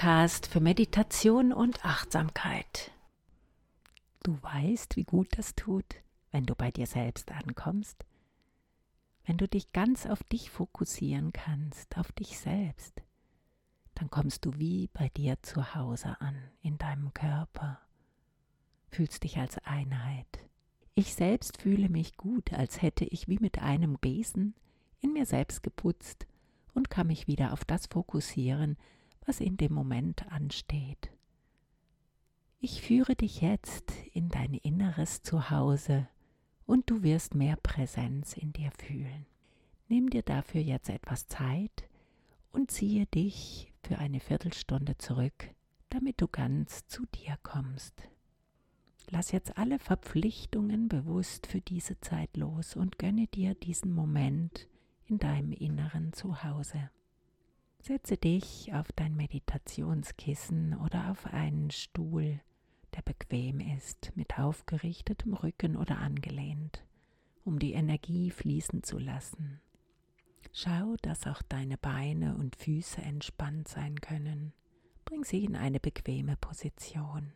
Podcast für Meditation und Achtsamkeit. Du weißt, wie gut das tut, wenn du bei dir selbst ankommst, wenn du dich ganz auf dich fokussieren kannst, auf dich selbst, dann kommst du wie bei dir zu Hause an, in deinem Körper, fühlst dich als Einheit. Ich selbst fühle mich gut, als hätte ich wie mit einem Besen in mir selbst geputzt und kann mich wieder auf das fokussieren, was in dem Moment ansteht. Ich führe dich jetzt in dein inneres Zuhause und du wirst mehr Präsenz in dir fühlen. Nimm dir dafür jetzt etwas Zeit und ziehe dich für eine Viertelstunde zurück, damit du ganz zu dir kommst. Lass jetzt alle Verpflichtungen bewusst für diese Zeit los und gönne dir diesen Moment in deinem inneren Zuhause. Setze dich auf dein Meditationskissen oder auf einen Stuhl, der bequem ist, mit aufgerichtetem Rücken oder angelehnt, um die Energie fließen zu lassen. Schau, dass auch deine Beine und Füße entspannt sein können. Bring sie in eine bequeme Position.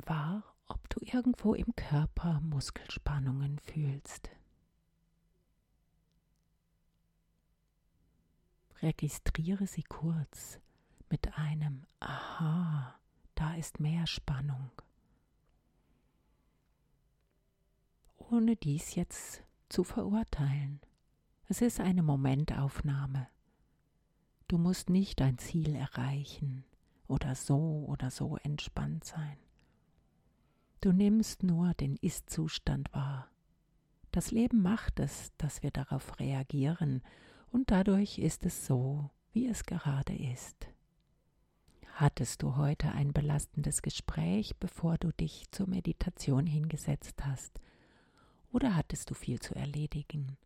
Nimm wahr, ob du irgendwo im Körper Muskelspannungen fühlst. Registriere sie kurz mit einem Aha, da ist mehr Spannung. Ohne dies jetzt zu verurteilen. Es ist eine Momentaufnahme. Du musst nicht ein Ziel erreichen oder so oder so entspannt sein. Du nimmst nur den Ist-Zustand wahr. Das Leben macht es, dass wir darauf reagieren, und dadurch ist es so, wie es gerade ist. Hattest du heute ein belastendes Gespräch, bevor du dich zur Meditation hingesetzt hast, oder hattest du viel zu erledigen,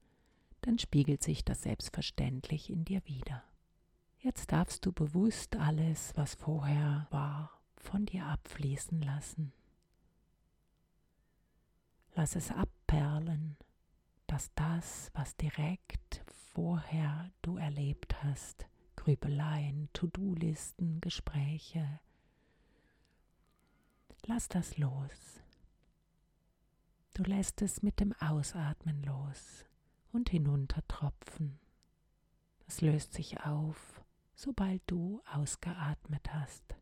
dann spiegelt sich das selbstverständlich in dir wieder. Jetzt darfst du bewusst alles, was vorher war, von dir abfließen lassen. Lass es abperlen, dass das, was direkt vorher du erlebt hast, Grübeleien, To-Do-Listen, Gespräche, lass das los. Du lässt es mit dem Ausatmen los und hinuntertropfen. Es löst sich auf, sobald du ausgeatmet hast.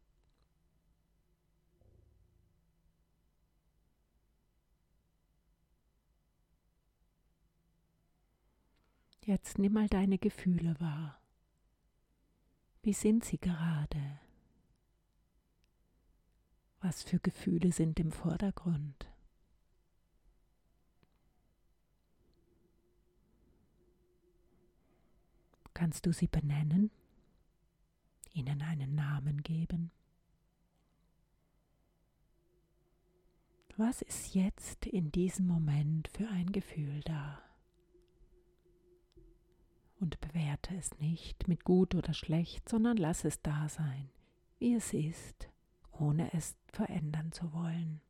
Jetzt nimm mal deine Gefühle wahr. Wie sind sie gerade? Was für Gefühle sind im Vordergrund? Kannst du sie benennen? Ihnen einen Namen geben? Was ist jetzt in diesem Moment für ein Gefühl da? Und bewerte es nicht mit gut oder schlecht, sondern lass es da sein, wie es ist, ohne es verändern zu wollen.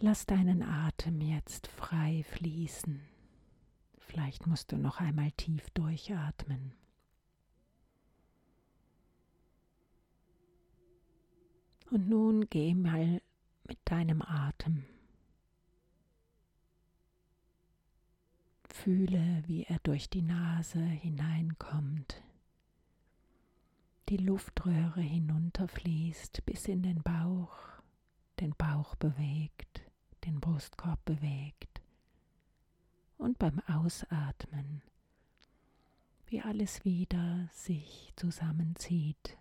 Lass deinen Atem jetzt frei fließen. Vielleicht musst du noch einmal tief durchatmen. Und nun geh mal mit deinem Atem. Fühle, wie er durch die Nase hineinkommt, die Luftröhre hinunterfließt bis in den Bauch, den Bauch bewegt, den Brustkorb bewegt und beim Ausatmen, wie alles wieder sich zusammenzieht,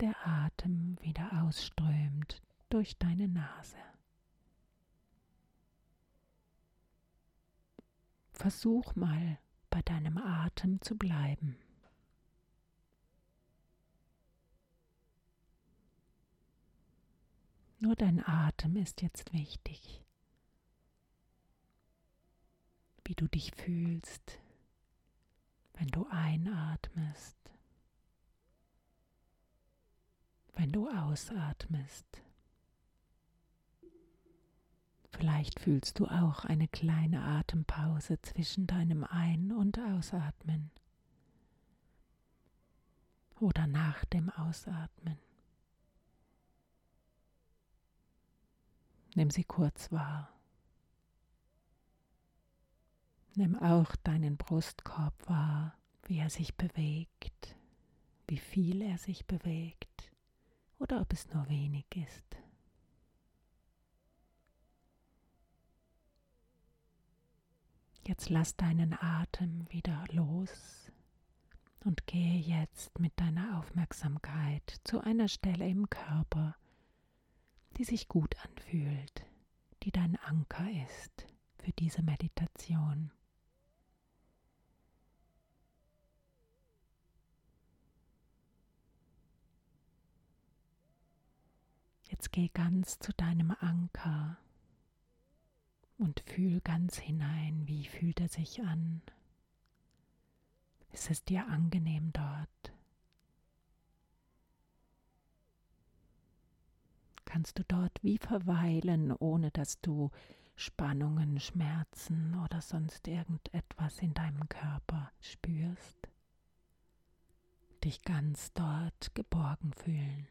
der Atem wieder ausströmt durch deine Nase. Versuch mal bei deinem Atem zu bleiben. Nur dein Atem ist jetzt wichtig. Wie du dich fühlst, wenn du einatmest, wenn du ausatmest. Vielleicht fühlst du auch eine kleine Atempause zwischen deinem Ein- und Ausatmen oder nach dem Ausatmen. Nimm sie kurz wahr. Nimm auch deinen Brustkorb wahr, wie er sich bewegt, wie viel er sich bewegt oder ob es nur wenig ist. Jetzt lass deinen Atem wieder los und gehe jetzt mit deiner Aufmerksamkeit zu einer Stelle im Körper, die sich gut anfühlt, die dein Anker ist für diese Meditation. Jetzt geh ganz zu deinem Anker und fühl ganz hinein, wie fühlt er sich an. Ist es dir angenehm dort? Kannst du dort wie verweilen, ohne dass du Spannungen, Schmerzen oder sonst irgendetwas in deinem Körper spürst? Dich ganz dort geborgen fühlen.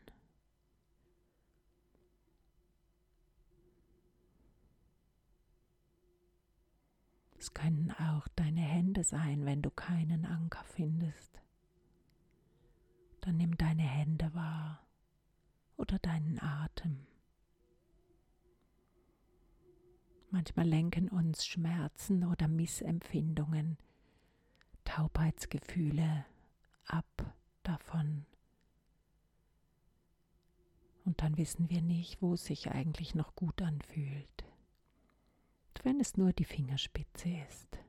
Es können auch deine Hände sein, wenn du keinen Anker findest. Dann nimm deine Hände wahr oder deinen Atem. Manchmal lenken uns Schmerzen oder Missempfindungen, Taubheitsgefühle ab davon. Und dann wissen wir nicht, wo es sich eigentlich noch gut anfühlt wenn es nur die Fingerspitze ist.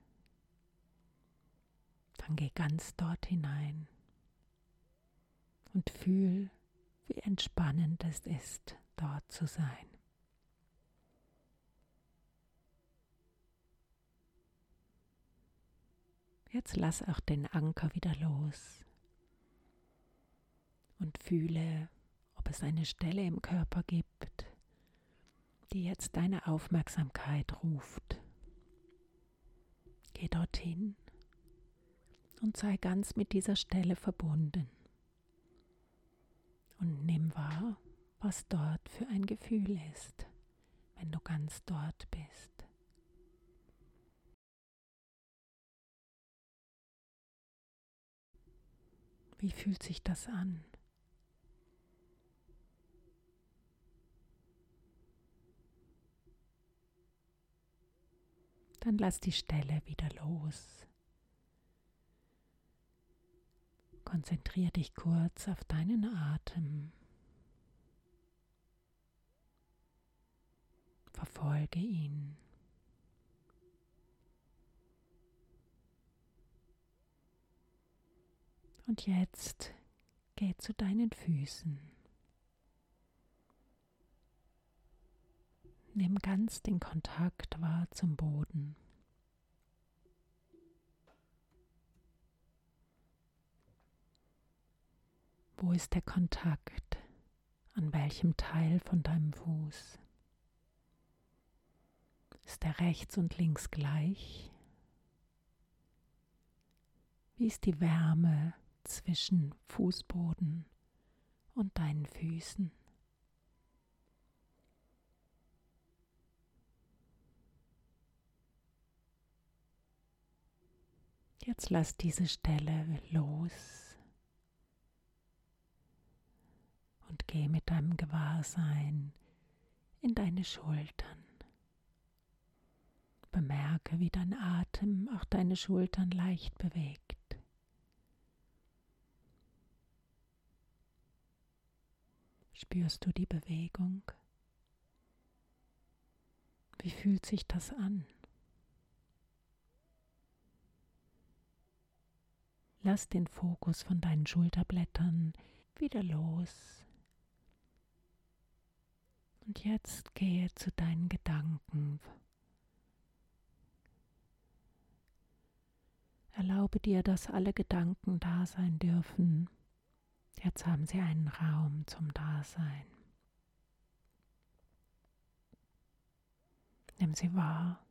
Dann geh ganz dort hinein und fühl, wie entspannend es ist, dort zu sein. Jetzt lass auch den Anker wieder los und fühle, ob es eine Stelle im Körper gibt, die jetzt deine Aufmerksamkeit ruft. Geh dorthin und sei ganz mit dieser Stelle verbunden. Und nimm wahr, was dort für ein Gefühl ist, wenn du ganz dort bist. Wie fühlt sich das an? Dann lass die Stelle wieder los. Konzentriere dich kurz auf deinen Atem. Verfolge ihn. Und jetzt geh zu deinen Füßen. Nimm ganz den Kontakt wahr zum Boden. Wo ist der Kontakt? An welchem Teil von deinem Fuß? Ist der rechts und links gleich? Wie ist die Wärme zwischen Fußboden und deinen Füßen? Jetzt lass diese Stelle los und geh mit deinem Gewahrsein in deine Schultern. Bemerke, wie dein Atem auch deine Schultern leicht bewegt. Spürst du die Bewegung? Wie fühlt sich das an? Lass den Fokus von deinen Schulterblättern wieder los Und jetzt gehe zu deinen Gedanken. Erlaube dir, dass alle Gedanken da sein dürfen. Jetzt haben sie einen Raum zum Dasein. Nimm sie wahr.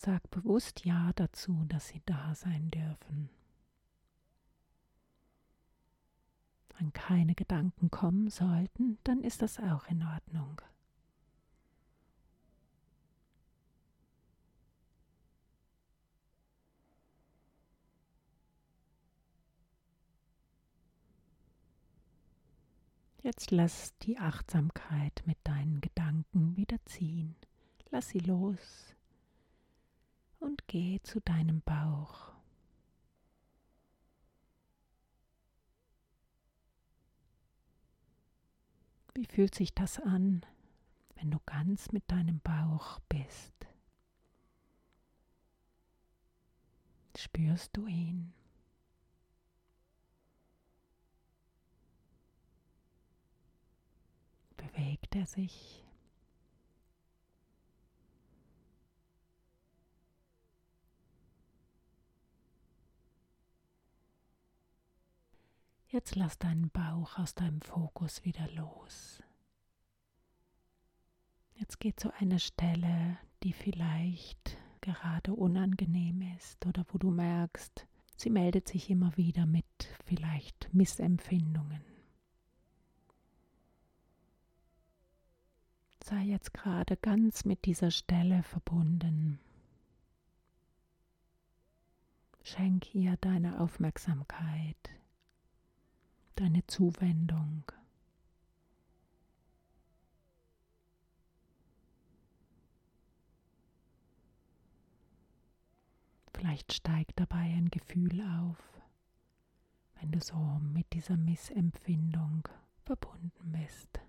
Sag bewusst Ja dazu, dass sie da sein dürfen. Wenn keine Gedanken kommen sollten, dann ist das auch in Ordnung. Jetzt lass die Achtsamkeit mit deinen Gedanken wieder ziehen. Lass sie los und geh zu deinem Bauch. Wie fühlt sich das an, wenn du ganz mit deinem Bauch bist? Spürst du ihn? Bewegt er sich? Jetzt lass deinen Bauch aus deinem Fokus wieder los. Jetzt geh zu einer Stelle, die vielleicht gerade unangenehm ist oder wo du merkst, sie meldet sich immer wieder mit vielleicht Missempfindungen. Sei jetzt gerade ganz mit dieser Stelle verbunden. Schenk ihr deine Aufmerksamkeit deine Zuwendung. Vielleicht steigt dabei ein Gefühl auf, wenn du so mit dieser Missempfindung verbunden bist.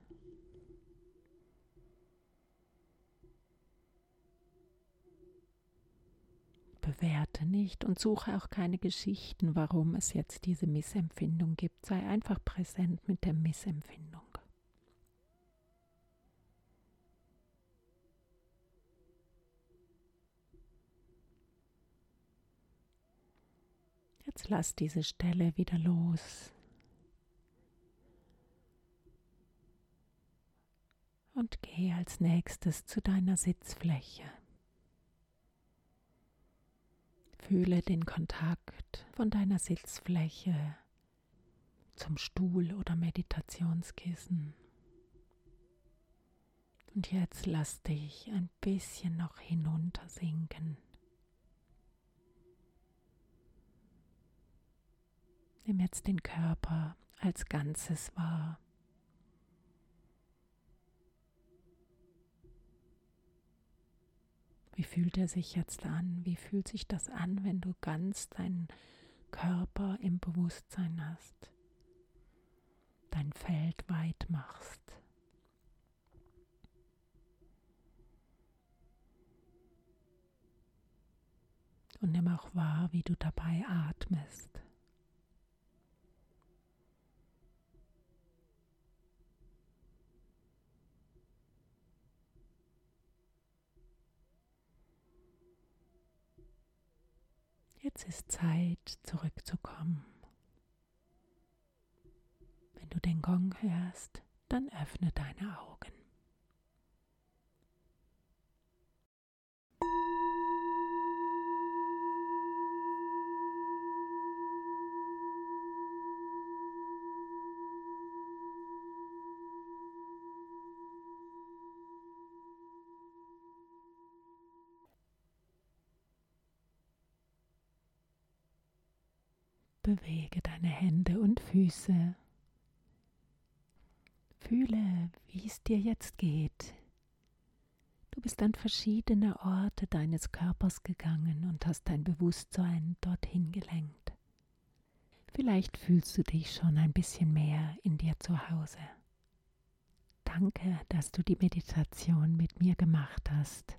Bewerte nicht und suche auch keine Geschichten, warum es jetzt diese Missempfindung gibt. Sei einfach präsent mit der Missempfindung. Jetzt lass diese Stelle wieder los. Und geh als nächstes zu deiner Sitzfläche. Fühle den Kontakt von deiner Sitzfläche zum Stuhl oder Meditationskissen. Und jetzt lass dich ein bisschen noch hinuntersinken. Nimm jetzt den Körper als Ganzes wahr. Wie fühlt er sich jetzt an? Wie fühlt sich das an, wenn du ganz deinen Körper im Bewusstsein hast? Dein Feld weit machst. Und nimm auch wahr, wie du dabei atmest. Jetzt ist Zeit, zurückzukommen. Wenn du den Gong hörst, dann öffne deine Augen. Bewege deine Hände und Füße. Fühle, wie es dir jetzt geht. Du bist an verschiedene Orte deines Körpers gegangen und hast dein Bewusstsein dorthin gelenkt. Vielleicht fühlst du dich schon ein bisschen mehr in dir zu Hause. Danke, dass du die Meditation mit mir gemacht hast.